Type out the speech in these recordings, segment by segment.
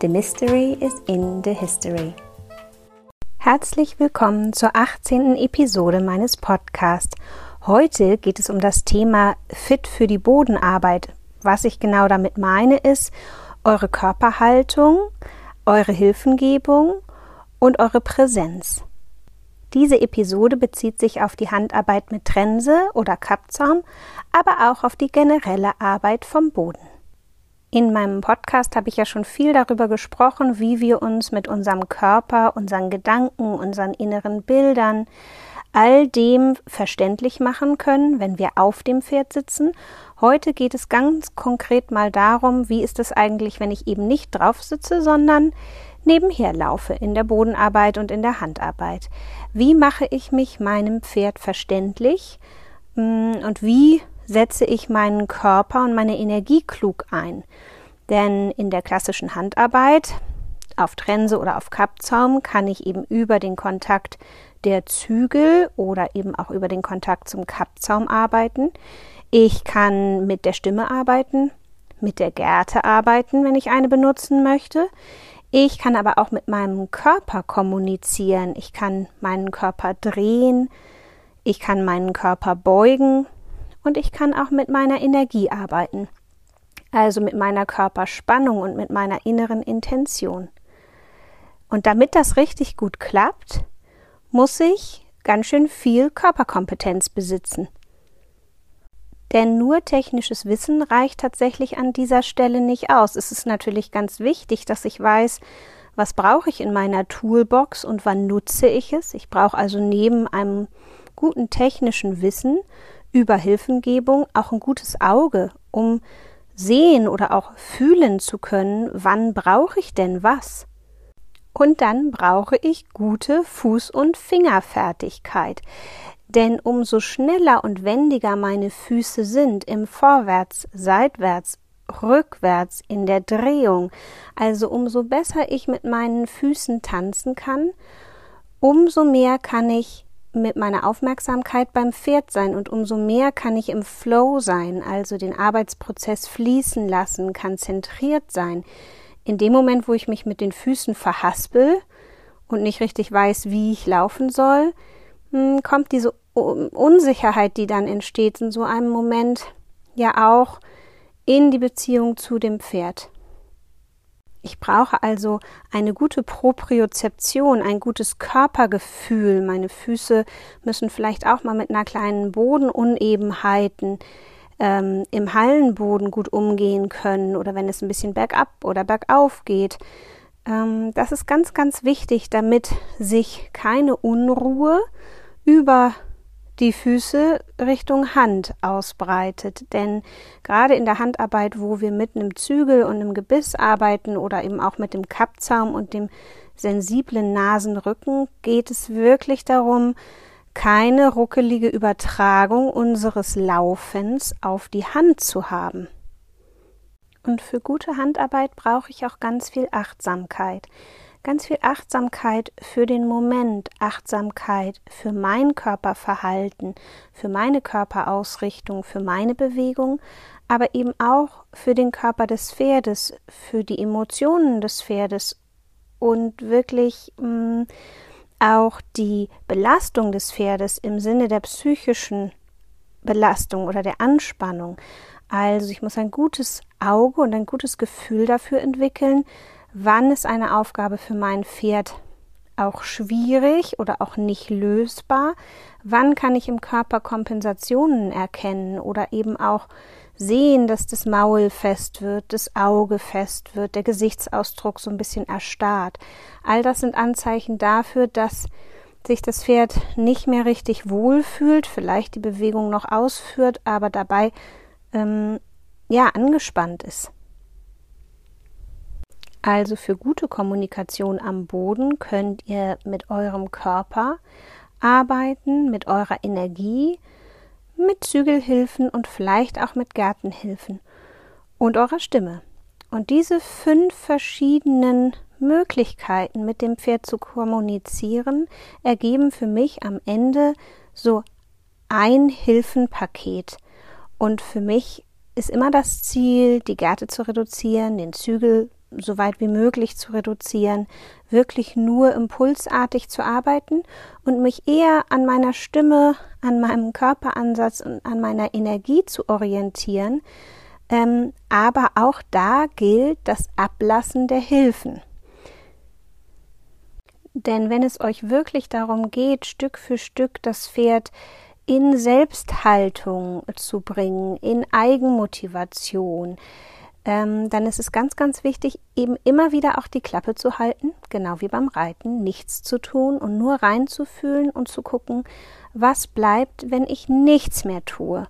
The Mystery is in the History. Herzlich willkommen zur 18. Episode meines Podcasts. Heute geht es um das Thema Fit für die Bodenarbeit. Was ich genau damit meine, ist eure Körperhaltung, eure Hilfengebung und eure Präsenz. Diese Episode bezieht sich auf die Handarbeit mit Trense oder Kappzaum, aber auch auf die generelle Arbeit vom Boden. In meinem Podcast habe ich ja schon viel darüber gesprochen, wie wir uns mit unserem Körper, unseren Gedanken, unseren inneren Bildern, all dem verständlich machen können, wenn wir auf dem Pferd sitzen. Heute geht es ganz konkret mal darum, wie ist es eigentlich, wenn ich eben nicht drauf sitze, sondern nebenher laufe in der Bodenarbeit und in der Handarbeit. Wie mache ich mich meinem Pferd verständlich hm, und wie setze ich meinen Körper und meine Energie klug ein. Denn in der klassischen Handarbeit auf Trense oder auf Kappzaum kann ich eben über den Kontakt der Zügel oder eben auch über den Kontakt zum Kappzaum arbeiten. Ich kann mit der Stimme arbeiten, mit der Gerte arbeiten, wenn ich eine benutzen möchte. Ich kann aber auch mit meinem Körper kommunizieren. Ich kann meinen Körper drehen. Ich kann meinen Körper beugen und ich kann auch mit meiner Energie arbeiten, also mit meiner Körperspannung und mit meiner inneren Intention. Und damit das richtig gut klappt, muss ich ganz schön viel Körperkompetenz besitzen. Denn nur technisches Wissen reicht tatsächlich an dieser Stelle nicht aus. Es ist natürlich ganz wichtig, dass ich weiß, was brauche ich in meiner Toolbox und wann nutze ich es. Ich brauche also neben einem guten technischen Wissen über Hilfengebung auch ein gutes Auge, um sehen oder auch fühlen zu können, wann brauche ich denn was. Und dann brauche ich gute Fuß- und Fingerfertigkeit. Denn umso schneller und wendiger meine Füße sind im Vorwärts, Seitwärts, Rückwärts, in der Drehung, also umso besser ich mit meinen Füßen tanzen kann, umso mehr kann ich mit meiner Aufmerksamkeit beim Pferd sein und umso mehr kann ich im Flow sein, also den Arbeitsprozess fließen lassen, konzentriert sein. In dem Moment, wo ich mich mit den Füßen verhaspel und nicht richtig weiß, wie ich laufen soll, hm, kommt diese Unsicherheit, die dann entsteht, in so einem Moment ja auch in die Beziehung zu dem Pferd. Ich brauche also eine gute Propriozeption, ein gutes Körpergefühl. Meine Füße müssen vielleicht auch mal mit einer kleinen Bodenunebenheiten ähm, im Hallenboden gut umgehen können oder wenn es ein bisschen bergab oder bergauf geht. Ähm, das ist ganz, ganz wichtig, damit sich keine Unruhe über die Füße Richtung Hand ausbreitet. Denn gerade in der Handarbeit, wo wir mit einem Zügel und einem Gebiss arbeiten oder eben auch mit dem Kappzaum und dem sensiblen Nasenrücken, geht es wirklich darum, keine ruckelige Übertragung unseres Laufens auf die Hand zu haben. Und für gute Handarbeit brauche ich auch ganz viel Achtsamkeit ganz viel Achtsamkeit für den Moment, Achtsamkeit für mein Körperverhalten, für meine Körperausrichtung, für meine Bewegung, aber eben auch für den Körper des Pferdes, für die Emotionen des Pferdes und wirklich mh, mm, auch die Belastung des Pferdes im Sinne der psychischen Belastung oder der Anspannung. Also ich muss ein gutes Auge und ein gutes Gefühl dafür entwickeln, wann ist eine Aufgabe für mein Pferd auch schwierig oder auch nicht lösbar? Wann kann ich im Körper Kompensationen erkennen oder eben auch sehen, dass das Maul fest wird, das Auge fest wird, der Gesichtsausdruck so ein bisschen erstarrt? All das sind Anzeichen dafür, dass sich das Pferd nicht mehr richtig wohlfühlt, vielleicht die Bewegung noch ausführt, aber dabei ähm, ja angespannt ist. Also für gute Kommunikation am Boden könnt ihr mit eurem Körper arbeiten, mit eurer Energie, mit Zügelhilfen und vielleicht auch mit Gärtenhilfen und eurer Stimme. Und diese fünf verschiedenen Möglichkeiten mit dem Pferd zu kommunizieren, ergeben für mich am Ende so ein Hilfenpaket. Und für mich ist immer das Ziel, die Gärte zu reduzieren, den Zügel so weit wie möglich zu reduzieren, wirklich nur impulsartig zu arbeiten und mich eher an meiner Stimme, an meinem Körperansatz und an meiner Energie zu orientieren. Ähm, aber auch da gilt das Ablassen der Hilfen. Denn wenn es euch wirklich darum geht, Stück für Stück das Pferd in Selbsthaltung zu bringen, in Eigenmotivation, ähm, dann ist es ganz, ganz wichtig, eben immer wieder auch die Klappe zu halten, genau wie beim Reiten, nichts zu tun und nur reinzufühlen und zu gucken, was bleibt, wenn ich nichts mehr tue.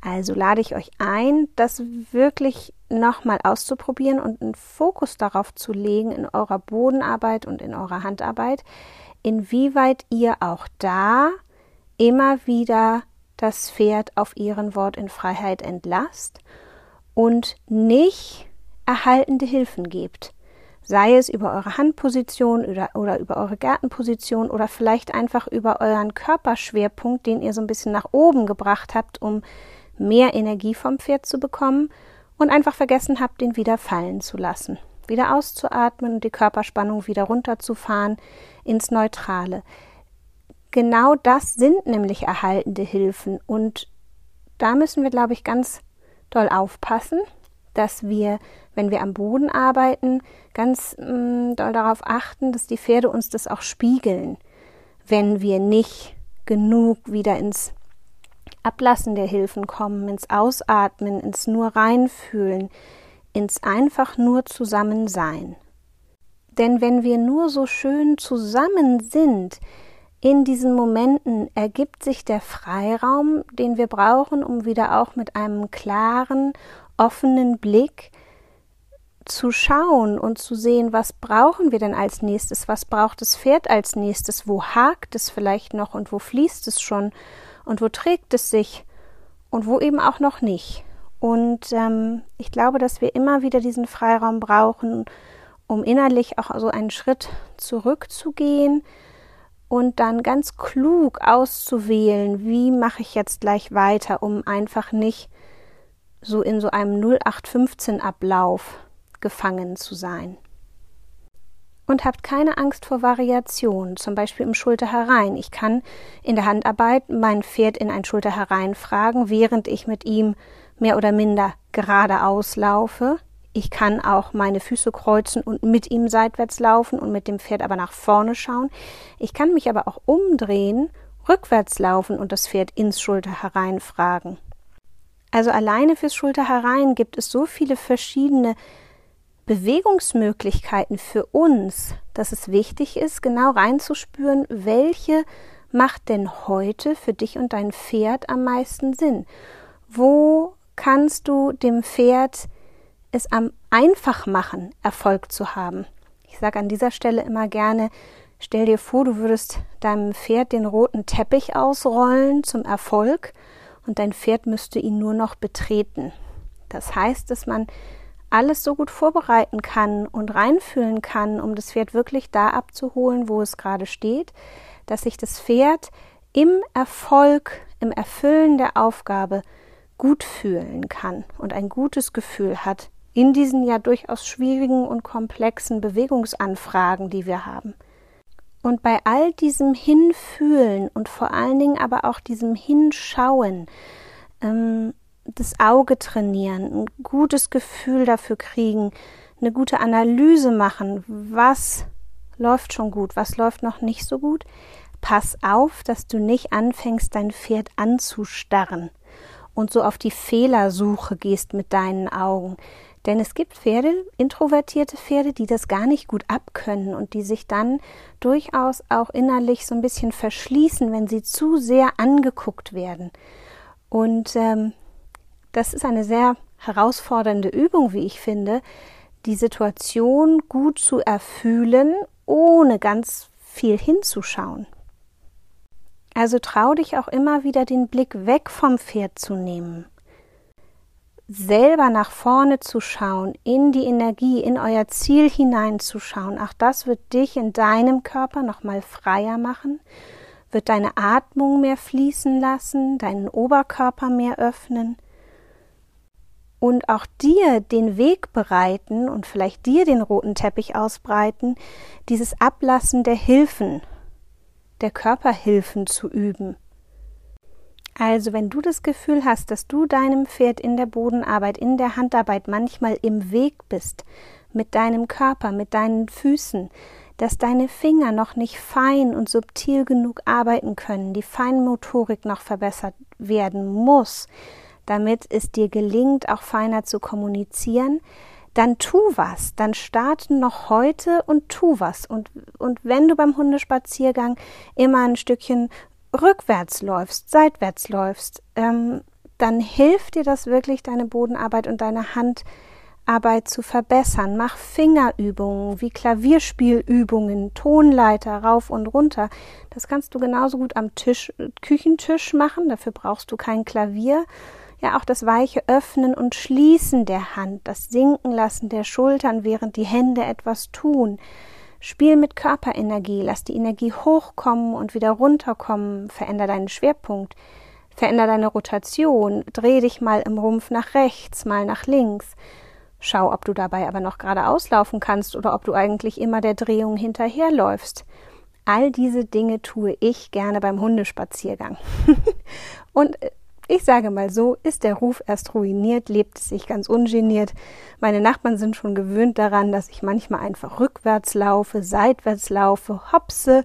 Also lade ich euch ein, das wirklich nochmal auszuprobieren und einen Fokus darauf zu legen in eurer Bodenarbeit und in eurer Handarbeit, inwieweit ihr auch da immer wieder das Pferd auf ihren Wort in Freiheit entlasst und nicht erhaltende Hilfen gebt. Sei es über eure Handposition oder, oder über eure Gartenposition oder vielleicht einfach über euren Körperschwerpunkt, den ihr so ein bisschen nach oben gebracht habt, um mehr Energie vom Pferd zu bekommen und einfach vergessen habt, den wieder fallen zu lassen. Wieder auszuatmen und die Körperspannung wieder runterzufahren ins Neutrale. Genau das sind nämlich erhaltende Hilfen und da müssen wir, glaube ich, ganz doll aufpassen, dass wir, wenn wir am Boden arbeiten, ganz mh, mm, doll darauf achten, dass die Pferde uns das auch spiegeln, wenn wir nicht genug wieder ins Ablassen der Hilfen kommen, ins Ausatmen, ins nur reinfühlen, ins einfach nur zusammen sein. Denn wenn wir nur so schön zusammen sind, in diesen Momenten ergibt sich der Freiraum, den wir brauchen, um wieder auch mit einem klaren, offenen Blick zu schauen und zu sehen, was brauchen wir denn als nächstes, was braucht das Pferd als nächstes, wo hakt es vielleicht noch und wo fließt es schon? Und wo trägt es sich? Und wo eben auch noch nicht. Und ähm, ich glaube, dass wir immer wieder diesen Freiraum brauchen, um innerlich auch so einen Schritt zurückzugehen, und dann ganz klug auszuwählen, wie mache ich jetzt gleich weiter, um einfach nicht so in so einem 0815 Ablauf gefangen zu sein. Und habt keine Angst vor Variation, zum Beispiel im Schulter herein. Ich kann in der Handarbeit mein Pferd in ein Schulter herein fragen, während ich mit ihm mehr oder minder geradeaus laufe. Ich kann auch meine Füße kreuzen und mit ihm seitwärts laufen und mit dem Pferd aber nach vorne schauen. Ich kann mich aber auch umdrehen, rückwärts laufen und das Pferd ins Schulter hereinfragen. Also alleine fürs Schulter herein gibt es so viele verschiedene Bewegungsmöglichkeiten für uns, dass es wichtig ist, genau reinzuspüren, welche macht denn heute für dich und dein Pferd am meisten Sinn? Wo kannst du dem Pferd es am einfach machen, Erfolg zu haben. Ich sage an dieser Stelle immer gerne, stell dir vor, du würdest deinem Pferd den roten Teppich ausrollen zum Erfolg und dein Pferd müsste ihn nur noch betreten. Das heißt, dass man alles so gut vorbereiten kann und reinfühlen kann, um das Pferd wirklich da abzuholen, wo es gerade steht, dass sich das Pferd im Erfolg, im Erfüllen der Aufgabe gut fühlen kann und ein gutes Gefühl hat, in diesen ja durchaus schwierigen und komplexen Bewegungsanfragen, die wir haben. Und bei all diesem Hinfühlen und vor allen Dingen aber auch diesem Hinschauen, ähm, das Auge trainieren, ein gutes Gefühl dafür kriegen, eine gute Analyse machen, was läuft schon gut, was läuft noch nicht so gut. Pass auf, dass du nicht anfängst, dein Pferd anzustarren und so auf die Fehlersuche gehst mit deinen Augen. Denn es gibt Pferde, introvertierte Pferde, die das gar nicht gut abkönnen und die sich dann durchaus auch innerlich so ein bisschen verschließen, wenn sie zu sehr angeguckt werden. Und ähm, das ist eine sehr herausfordernde Übung, wie ich finde, die Situation gut zu erfühlen, ohne ganz viel hinzuschauen. Also trau dich auch immer wieder den Blick weg vom Pferd zu nehmen. Selber nach vorne zu schauen, in die Energie, in euer Ziel hineinzuschauen. Auch das wird dich in deinem Körper nochmal freier machen, wird deine Atmung mehr fließen lassen, deinen Oberkörper mehr öffnen und auch dir den Weg bereiten und vielleicht dir den roten Teppich ausbreiten, dieses Ablassen der Hilfen, der Körperhilfen zu üben. Also, wenn du das Gefühl hast, dass du deinem Pferd in der Bodenarbeit, in der Handarbeit manchmal im Weg bist, mit deinem Körper, mit deinen Füßen, dass deine Finger noch nicht fein und subtil genug arbeiten können, die Feinmotorik noch verbessert werden muss, damit es dir gelingt, auch feiner zu kommunizieren, dann tu was, dann starte noch heute und tu was. Und, und wenn du beim Hundespaziergang immer ein Stückchen rückwärts läufst, seitwärts läufst, ähm, dann hilft dir das wirklich, deine Bodenarbeit und deine Handarbeit zu verbessern. Mach Fingerübungen wie Klavierspielübungen, Tonleiter rauf und runter. Das kannst du genauso gut am Tisch, Küchentisch machen. Dafür brauchst du kein Klavier ja auch das weiche Öffnen und Schließen der Hand, das Sinken lassen der Schultern, während die Hände etwas tun. Spiel mit Körperenergie, lass die Energie hochkommen und wieder runterkommen, veränder deinen Schwerpunkt, veränder deine Rotation, dreh dich mal im Rumpf nach rechts, mal nach links. Schau, ob du dabei aber noch geradeaus laufen kannst oder ob du eigentlich immer der Drehung hinterherläufst. All diese Dinge tue ich gerne beim Hundespaziergang. und äh, ich sage mal so, ist der Ruf erst ruiniert, lebt es sich ganz ungeniert. Meine Nachbarn sind schon gewöhnt daran, dass ich manchmal einfach rückwärts laufe, seitwärts laufe, hopse,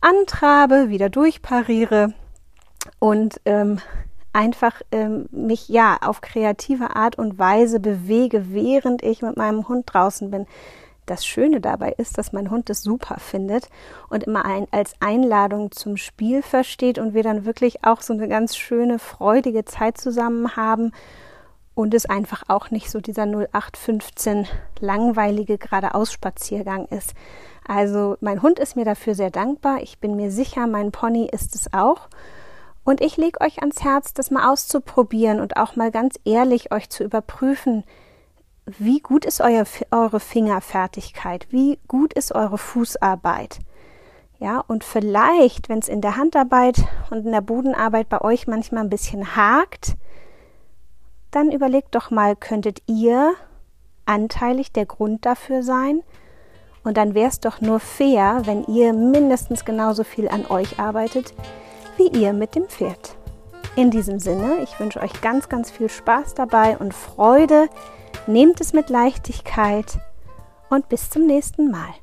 antrabe, wieder durchpariere und ähm, einfach ähm, mich ja auf kreative Art und Weise bewege, während ich mit meinem Hund draußen bin. Das Schöne dabei ist, dass mein Hund es super findet und immer ein, als Einladung zum Spiel versteht und wir dann wirklich auch so eine ganz schöne, freudige Zeit zusammen haben und es einfach auch nicht so dieser 0815 langweilige geradeaus-Spaziergang ist. Also mein Hund ist mir dafür sehr dankbar. Ich bin mir sicher, mein Pony ist es auch. Und ich lege euch ans Herz, das mal auszuprobieren und auch mal ganz ehrlich euch zu überprüfen, wie gut ist euer, eure Fingerfertigkeit, wie gut ist eure Fußarbeit. Ja, und vielleicht, wenn es in der Handarbeit und in der Bodenarbeit bei euch manchmal ein bisschen hakt, dann überlegt doch mal, könntet ihr anteilig der Grund dafür sein? Und dann wäre es doch nur fair, wenn ihr mindestens genauso viel an euch arbeitet, wie ihr mit dem Pferd. In diesem Sinne, ich wünsche euch ganz, ganz viel Spaß dabei und Freude Nehmt es mit Leichtigkeit und bis zum nächsten Mal.